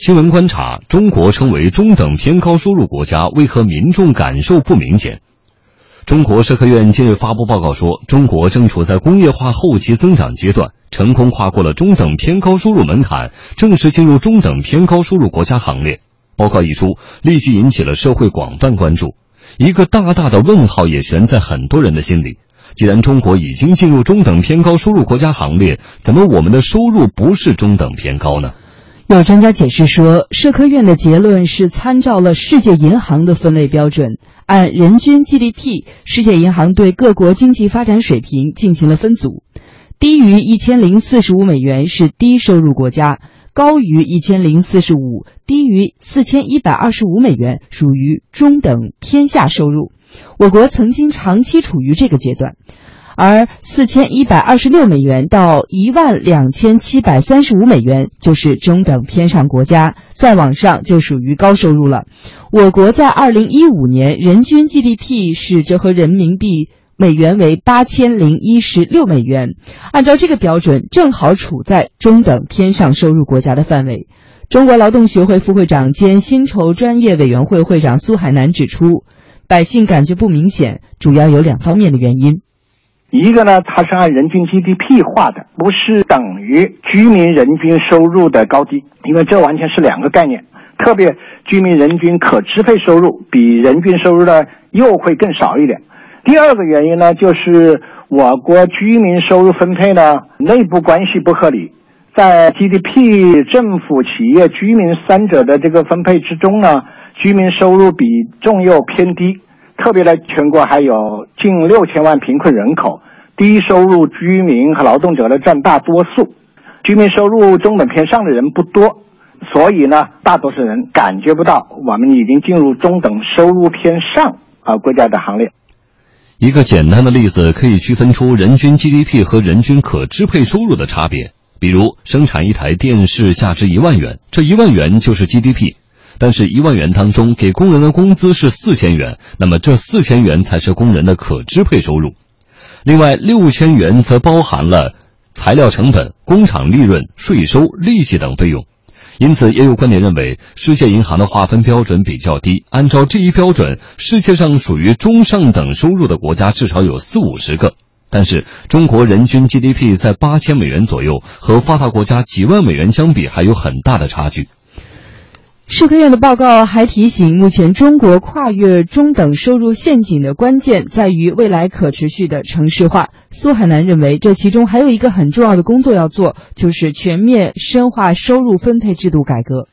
新闻观察：中国称为中等偏高收入国家，为何民众感受不明显？中国社科院近日发布报告说，中国正处在工业化后期增长阶段，成功跨过了中等偏高收入门槛，正式进入中等偏高收入国家行列。报告一出，立即引起了社会广泛关注，一个大大的问号也悬在很多人的心里。既然中国已经进入中等偏高收入国家行列，怎么我们的收入不是中等偏高呢？有专家解释说，社科院的结论是参照了世界银行的分类标准，按人均 GDP，世界银行对各国经济发展水平进行了分组，低于一千零四十五美元是低收入国家，高于一千零四十五，低于四千一百二十五美元属于中等偏下收入。我国曾经长期处于这个阶段。而四千一百二十六美元到一万两千七百三十五美元就是中等偏上国家，再往上就属于高收入了。我国在二零一五年人均 GDP 是折合人民币美元为八千零一十六美元，按照这个标准，正好处在中等偏上收入国家的范围。中国劳动学会副会长兼薪酬专业委员会会长苏海南指出，百姓感觉不明显，主要有两方面的原因。一个呢，它是按人均 GDP 划的，不是等于居民人均收入的高低，因为这完全是两个概念。特别居民人均可支配收入比人均收入呢又会更少一点。第二个原因呢，就是我国居民收入分配呢内部关系不合理，在 GDP、政府、企业、居民三者的这个分配之中呢，居民收入比重又偏低。特别呢，全国还有近六千万贫困人口，低收入居民和劳动者呢占大多数，居民收入中等偏上的人不多，所以呢，大多数人感觉不到我们已经进入中等收入偏上啊国家的行列。一个简单的例子可以区分出人均 GDP 和人均可支配收入的差别，比如生产一台电视价值一万元，这一万元就是 GDP。但是，一万元当中给工人的工资是四千元，那么这四千元才是工人的可支配收入。另外，六千元则包含了材料成本、工厂利润、税收、利息等费用。因此，也有观点认为，世界银行的划分标准比较低。按照这一标准，世界上属于中上等收入的国家至少有四五十个。但是，中国人均 GDP 在八千美元左右，和发达国家几万美元相比，还有很大的差距。社科院的报告还提醒，目前中国跨越中等收入陷阱的关键在于未来可持续的城市化。苏海南认为，这其中还有一个很重要的工作要做，就是全面深化收入分配制度改革。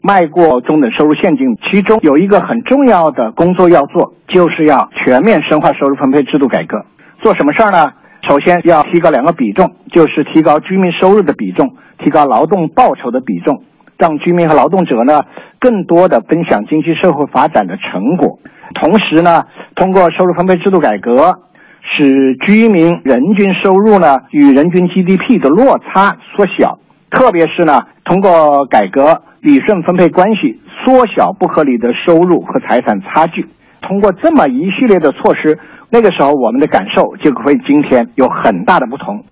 迈过中等收入陷阱，其中有一个很重要的工作要做，就是要全面深化收入分配制度改革。做什么事儿呢？首先要提高两个比重，就是提高居民收入的比重，提高劳动报酬的比重。让居民和劳动者呢更多的分享经济社会发展的成果，同时呢，通过收入分配制度改革，使居民人均收入呢与人均 GDP 的落差缩小，特别是呢，通过改革理顺分配关系，缩小不合理的收入和财产差距。通过这么一系列的措施，那个时候我们的感受就会今天有很大的不同。